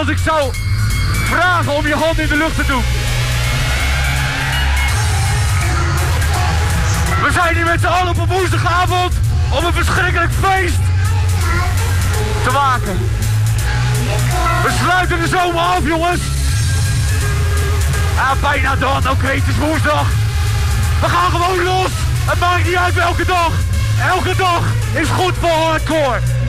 als ik zou vragen om je hand in de lucht te doen? We zijn hier met z'n allen op een woensdagavond om een verschrikkelijk feest te maken. We sluiten de zomer af, jongens. Ja, bijna dan. Oké, het is woensdag. We gaan gewoon los. Het maakt niet uit welke dag. Elke dag is goed voor hardcore.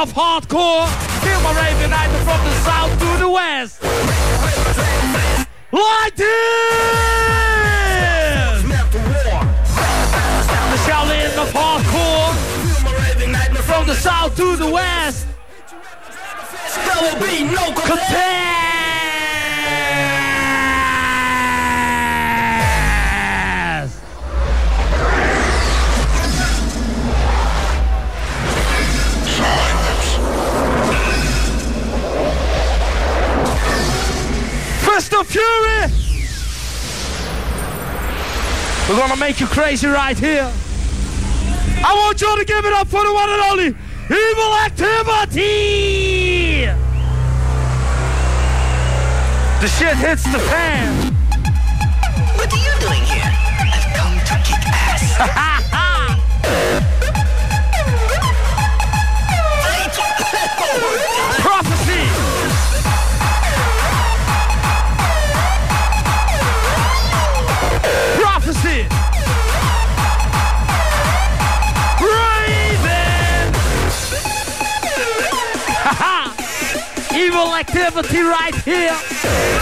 Of hardcore. Feel my raving either from the south to the west. Like this! The Shaolin of hardcore. From the south to the west. Gonna make you crazy right here. I want you to give it up for the one and only Evil Activity! The shit hits the fan. What are you doing here? I've come to kick ass. right here.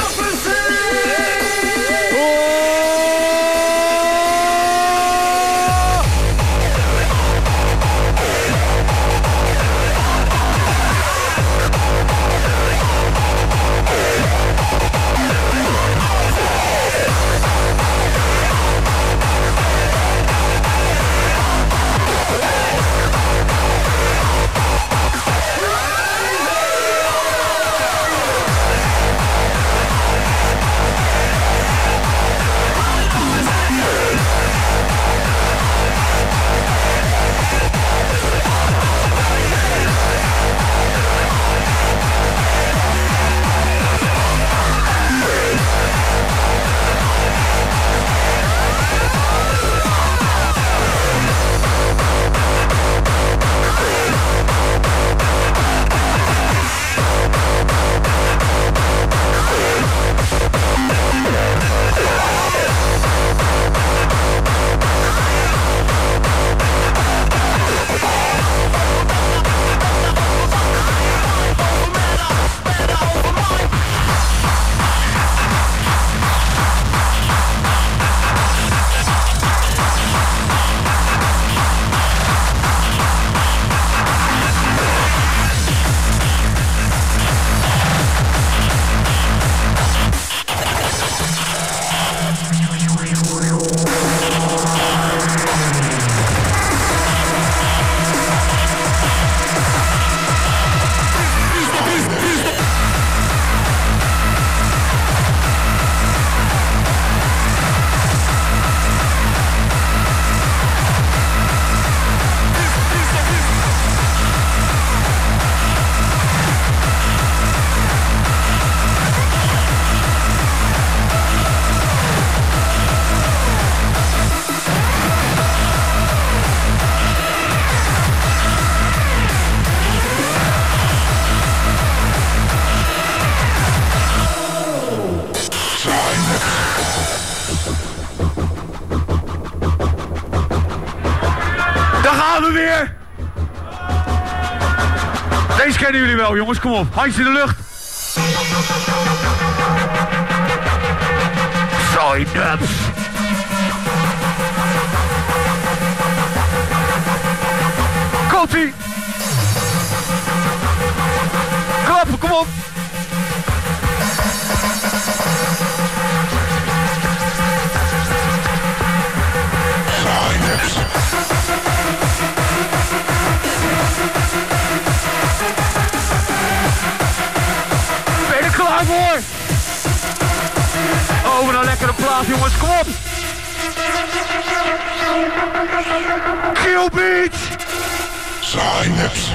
Kennen jullie wel, jongens. Kom op. Handje in de lucht. Sign-ups. Klappen, kom op. Wat een lekkere plaat, jongens. Kom op. Kill Beach. Synapse.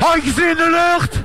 Handjes in de lucht!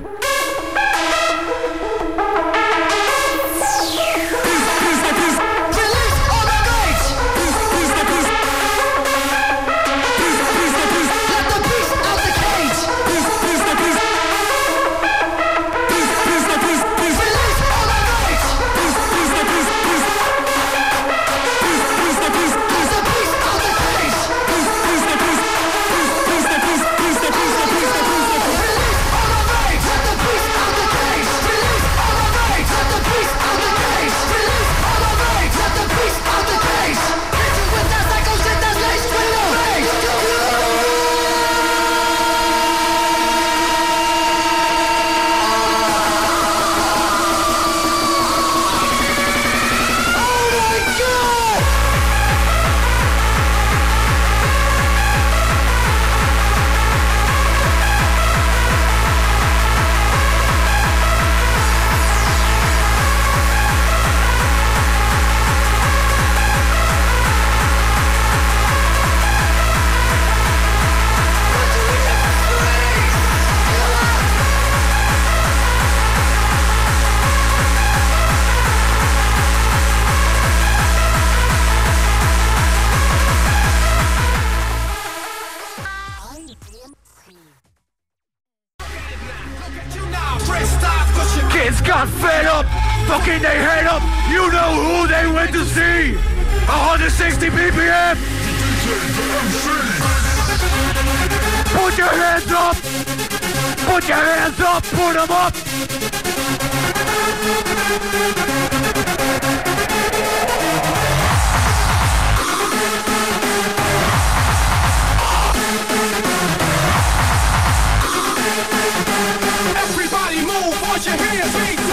See 160 BPM. Put your hands up. Put your hands up. Put them up. Everybody move, put your hands,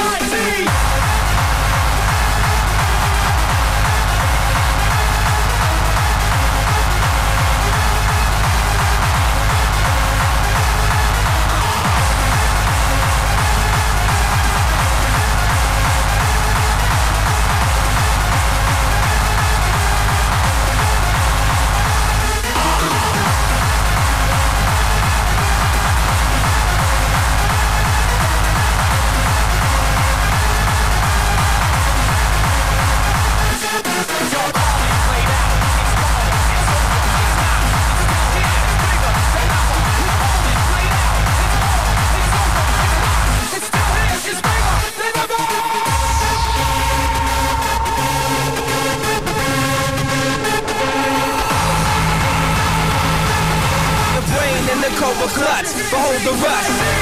cobra clutch, behold the rush.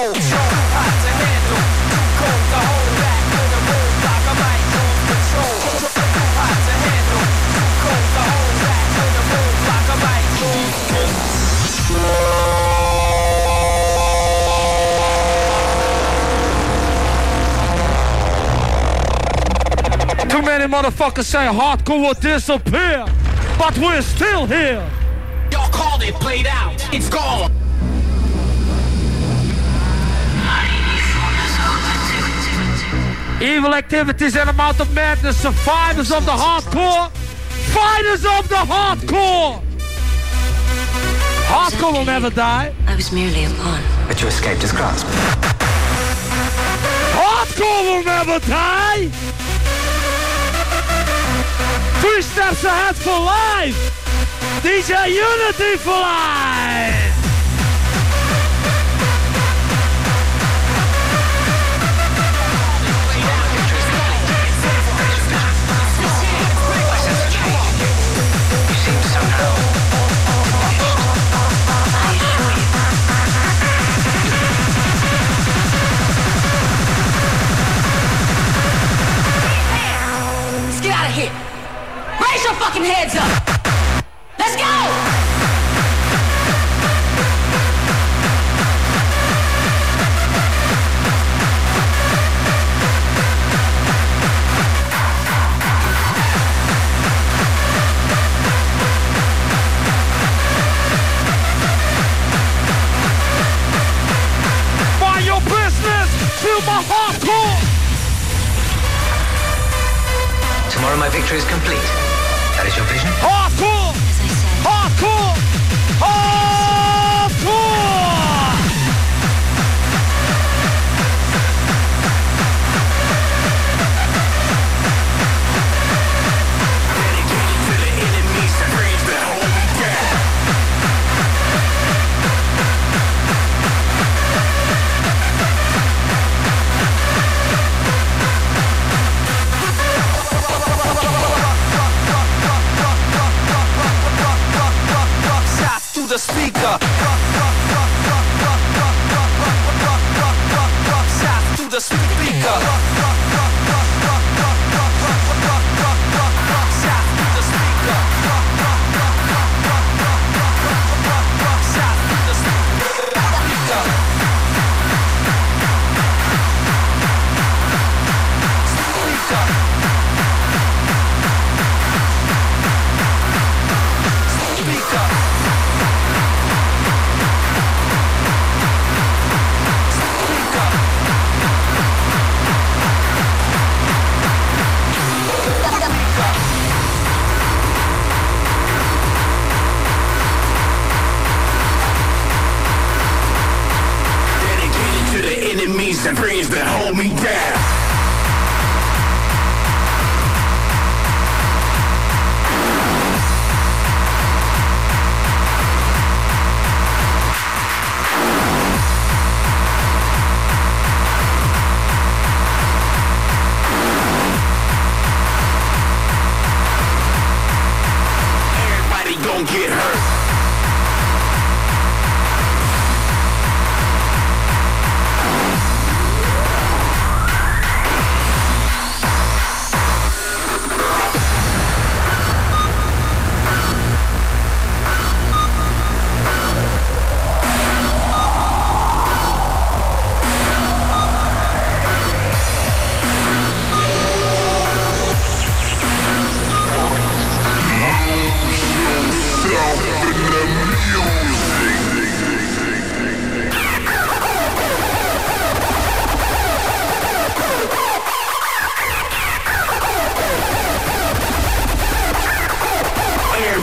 control. Hot to handle, cold to hold back. I might lose control. Hot to handle, cold to hold back. I might lose Too many motherfuckers say hardcore will disappear, but we're still here. Y'all called it played out. It's gone. Evil activities and amount of madness, survivors of the hardcore, fighters of the hardcore. Hardcore will never die. I was merely a pawn. But you escaped his grasp. Hardcore will never die. Three steps ahead for life. DJ Unity for life.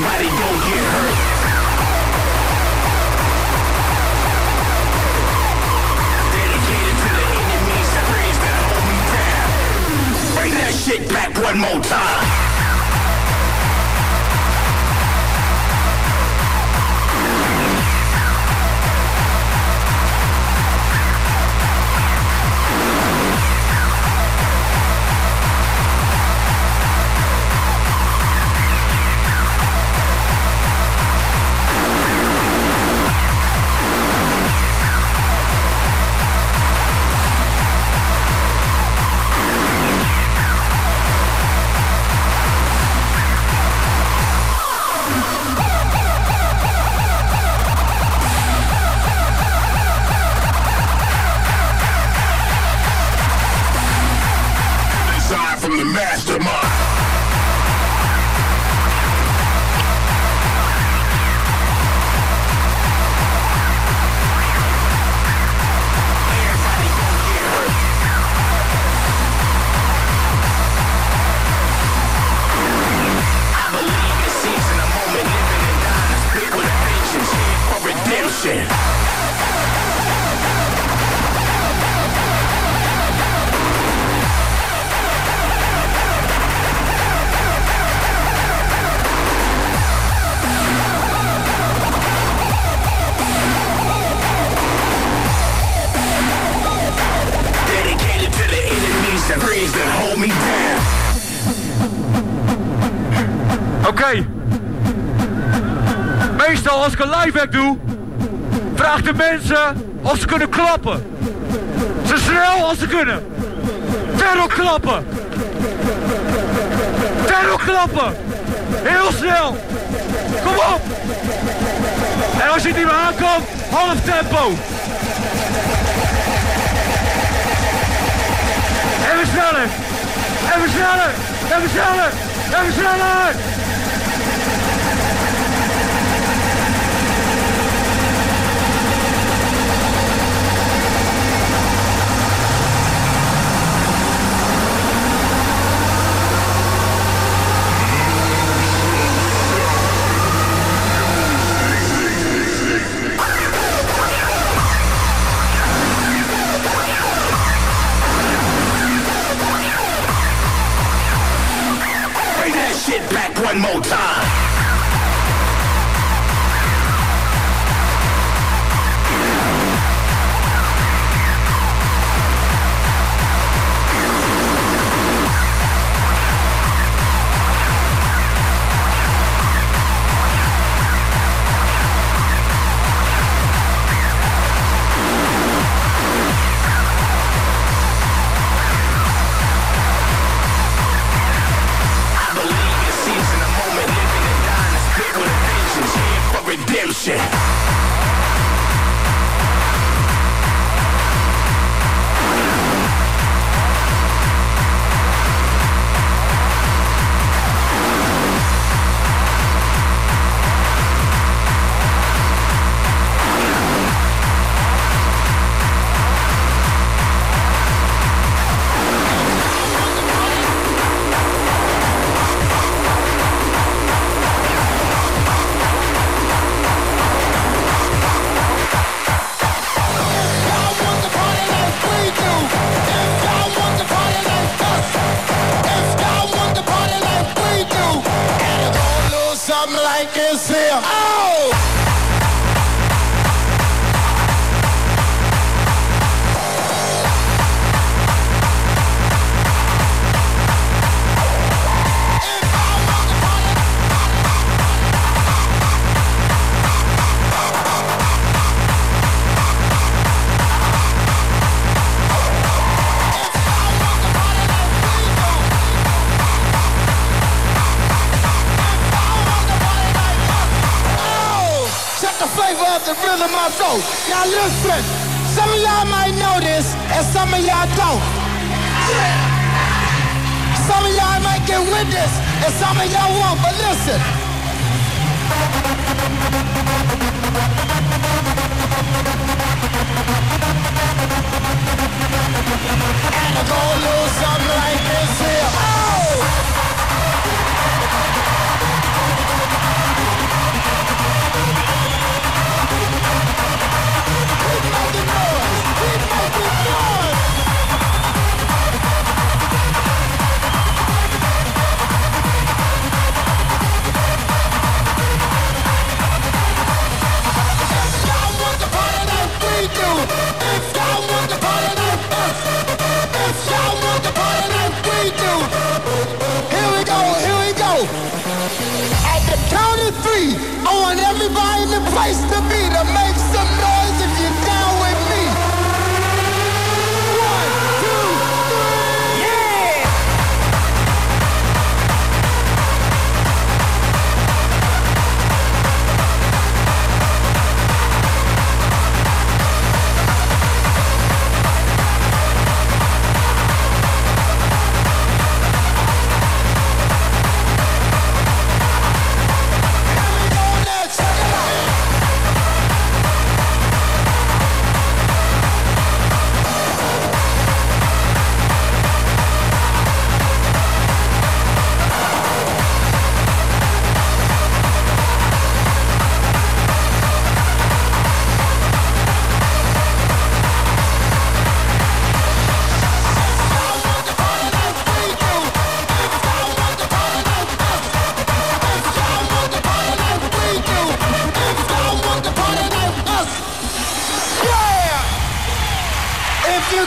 Everybody gon' get hurt. Dedicated to the that hold me down. Bring that shit back one more time. Meestal als ik een live act doe, vraag de mensen of ze kunnen klappen. Zo snel als ze kunnen. Terror klappen. Terror klappen. Heel snel. Kom op. En als je niet meer aankomt, half tempo. Even sneller. Even sneller. Even sneller. Even sneller. time.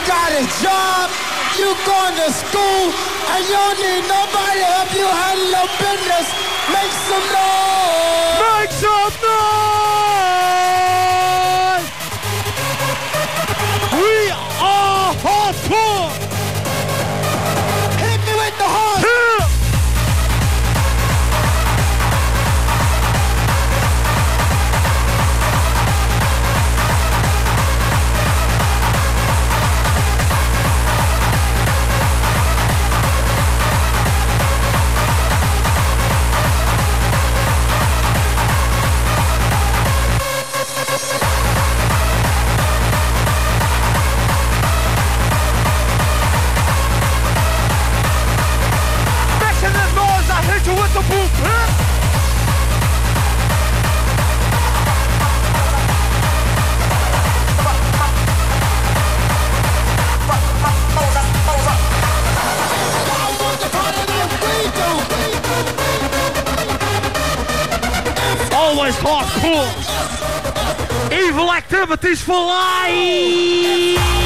got a job, you going to school, and you don't need nobody to help you handle your business. Make some noise! Make some noise! is hardcore. Evil activities for life.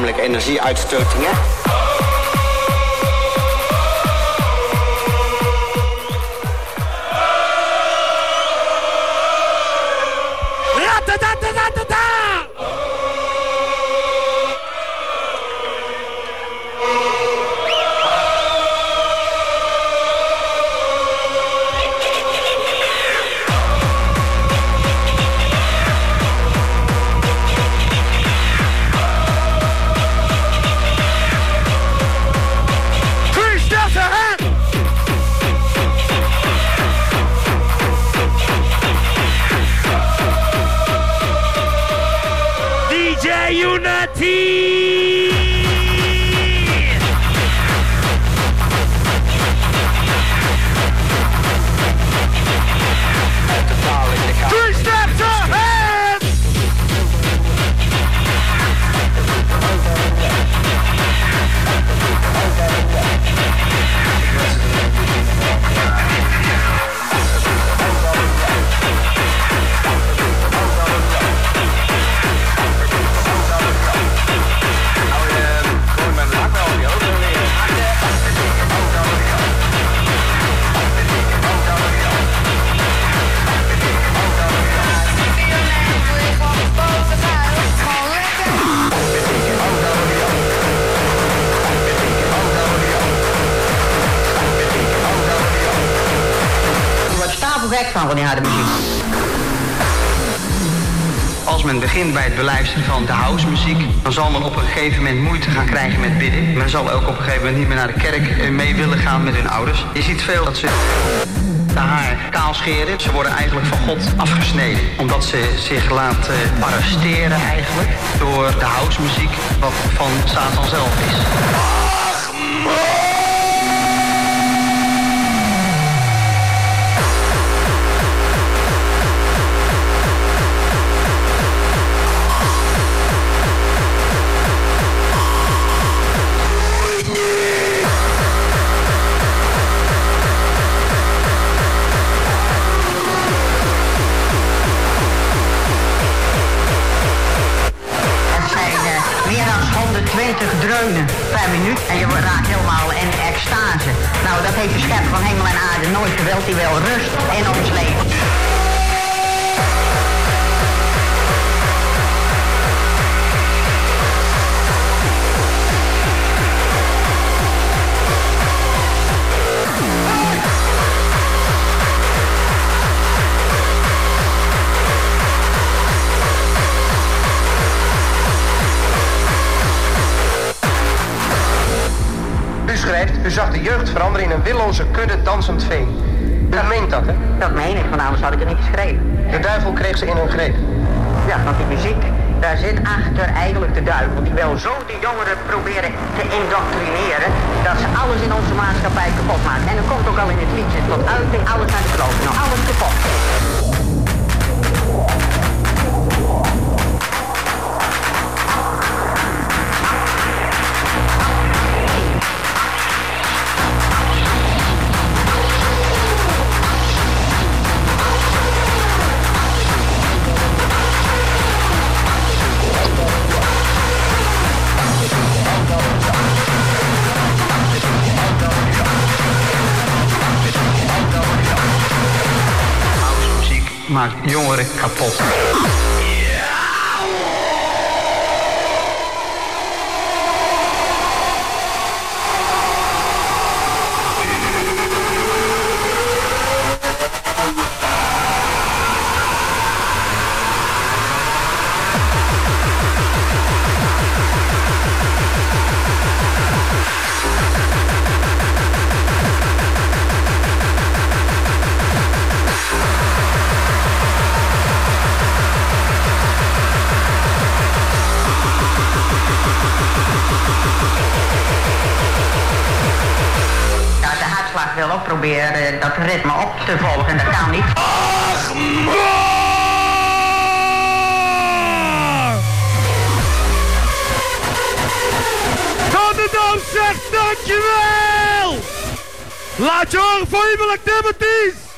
Totale lichamelijke bij het beluisteren van de housemuziek, dan zal men op een gegeven moment moeite gaan krijgen met bidden. Men zal ook op een gegeven moment niet meer naar de kerk eh, mee willen gaan met hun ouders. Je ziet veel dat ze de haar kaal scheren. Ze worden eigenlijk van God afgesneden. Omdat ze zich laten arresteren eigenlijk door de housemuziek wat van Satan zelf is. 120 dreunen per minuut en je raakt helemaal in extase. Nou, dat heeft de schepper van hemel en aarde nooit gewild. Die wil rust in ons leven. U zag de jeugd veranderen in een willoze kudde dansend vee. U meent dat, hè? Dat meen ik, van anders had ik het niet geschreven. De duivel kreeg ze in hun greep. Ja, want die muziek, daar zit achter eigenlijk de duivel. Die wil zo die jongeren proberen te indoctrineren, dat ze alles in onze maatschappij kapot maken. En dan komt ook al in het liedje tot uiting, alles naar de kloot. Nou, alles kapot. Maakt jongeren kapot. Wil ook proberen dat ritme op te volgen. Dat kan niet. Thunderdome zegt dankjewel! Laat je horen voor Evil Activities!